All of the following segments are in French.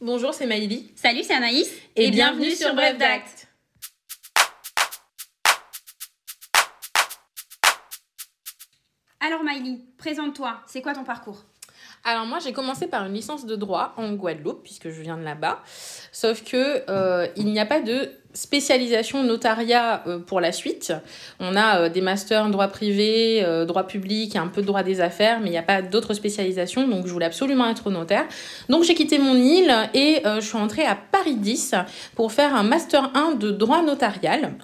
Bonjour, c'est Maïli. Salut, c'est Anaïs. Et, bienvenue, sur Bref d'Acte. Alors Maïli, présente-toi, c'est quoi ton parcours? Alors moi j'ai commencé par une licence de droit en Guadeloupe puisque je viens de là-bas. Sauf que euh, il n'y a pas de spécialisation notariat euh, pour la suite. On a euh, des masters en droit privé, droit public un peu de droit des affaires, mais il n'y a pas d'autres spécialisations, donc je voulais absolument être notaire. Donc j'ai quitté mon île et je suis entrée à Paris 10 pour faire un master 1 de droit notarial.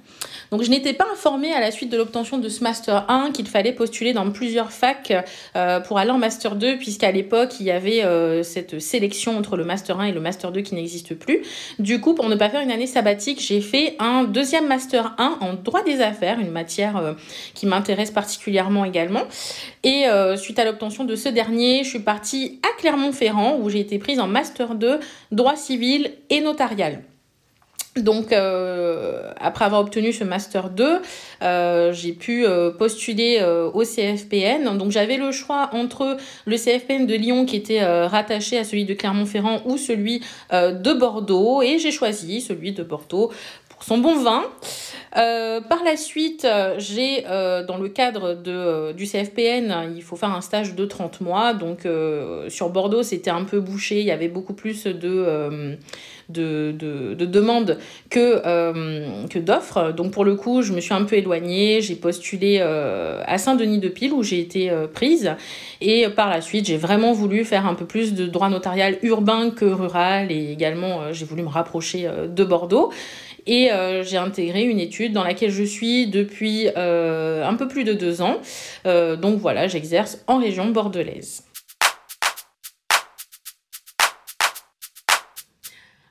Donc je n'étais pas informée à la suite de l'obtention de ce Master 1 qu'il fallait postuler dans plusieurs facs euh, pour aller en Master 2, puisqu'à l'époque, il y avait euh, cette sélection entre le Master 1 et le Master 2 qui n'existe plus. Du coup, pour ne pas faire une année sabbatique, j'ai fait un deuxième Master 1 en droit des affaires, une matière euh, qui m'intéresse particulièrement également. Et suite à l'obtention de ce dernier, je suis partie à Clermont-Ferrand, où j'ai été prise en Master 2, droit civil et notarial. Donc, euh, après avoir obtenu ce master 2, euh, j'ai pu euh, postuler au CFPN. Donc, j'avais le choix entre le CFPN de Lyon qui était rattaché à celui de Clermont-Ferrand ou celui de Bordeaux, et j'ai choisi celui de Bordeaux pour son bon vin. Par la suite, j'ai, dans le cadre de, du CFPN, il faut faire un stage de 30 mois. Donc, sur Bordeaux, c'était un peu bouché. Il y avait beaucoup plus de de, de, demandes que, euh, que d'offres. Donc pour le coup, je me suis un peu éloignée. J'ai postulé euh, à Saint-Denis-de-Pile où j'ai été euh, prise. Et par la suite, j'ai vraiment voulu faire un peu plus de droit notarial urbain que rural. Et également, j'ai voulu me rapprocher de Bordeaux. Et j'ai intégré une étude dans laquelle je suis depuis un peu plus de deux ans. donc voilà, j'exerce en région bordelaise.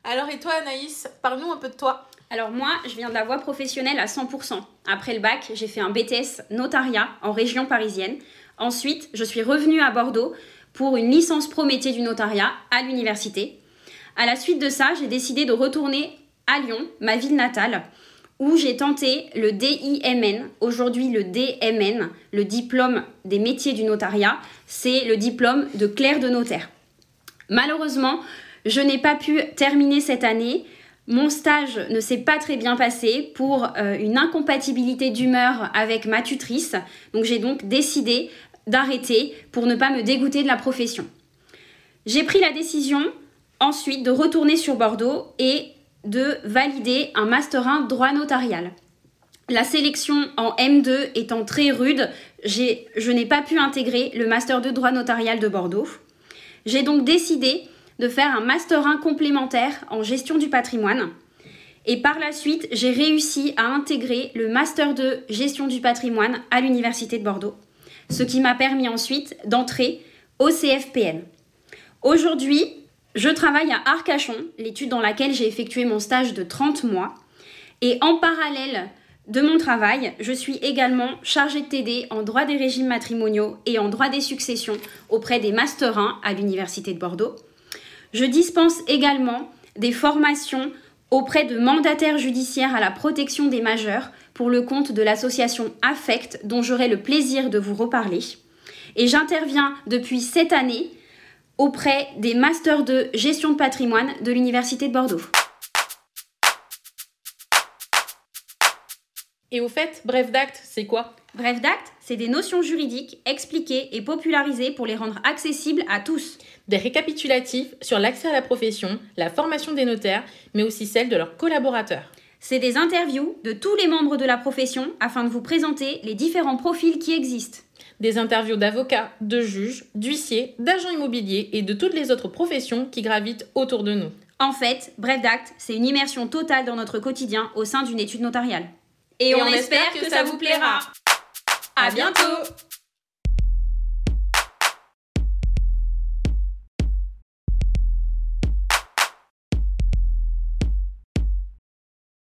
Alors et toi Anaïs, parle-nous un peu de toi. Alors moi, je viens de la voie professionnelle à 100%. Après le bac, j'ai fait un BTS notariat en région parisienne. Ensuite, je suis revenue à Bordeaux pour une licence pro métier du notariat à l'université. À la suite de ça, j'ai décidé de retourner à Lyon, ma ville natale, où j'ai tenté le DIMN, aujourd'hui le DMN, le diplôme des métiers du notariat, c'est le diplôme de clerc de notaire. Malheureusement, je n'ai pas pu terminer cette année. Mon stage ne s'est pas très bien passé pour euh, une incompatibilité d'humeur avec ma tutrice. Donc j'ai donc décidé d'arrêter pour ne pas me dégoûter de la profession. J'ai pris la décision ensuite de retourner sur Bordeaux et de valider un Master 1 droit notarial. La sélection en M2 étant très rude, je n'ai pas pu intégrer le Master 2 droit notarial de Bordeaux. J'ai donc décidé de faire un Master 1 complémentaire en gestion du patrimoine. Et par la suite, j'ai réussi à intégrer le Master 2 gestion du patrimoine à l'Université de Bordeaux, ce qui m'a permis ensuite d'entrer au CFPN. Aujourd'hui, je travaille à Arcachon, l'étude dans laquelle j'ai effectué mon stage de 30 mois. Et en parallèle de mon travail, je suis également chargée de TD en droit des régimes matrimoniaux et en droit des successions auprès des Master 1 à l'Université de Bordeaux. Je dispense également des formations auprès de mandataires judiciaires à la protection des majeurs pour le compte de l'association Affect dont j'aurai le plaisir de vous reparler. Et j'interviens depuis cette année auprès des masters de gestion de patrimoine de l'Université de Bordeaux. Et au fait, bref d'acte, c'est quoi? Bref d'acte, c'est des notions juridiques expliquées et popularisées pour les rendre accessibles à tous. Des récapitulatifs sur l'accès à la profession, la formation des notaires, mais aussi celle de leurs collaborateurs. C'est des interviews de tous les membres de la profession afin de vous présenter les différents profils qui existent. Des interviews d'avocats, de juges, d'huissiers, d'agents immobiliers et de toutes les autres professions qui gravitent autour de nous. En fait, Bref d'acte, c'est une immersion totale dans notre quotidien au sein d'une étude notariale. Et, on, espère, que, ça vous plaira. À bientôt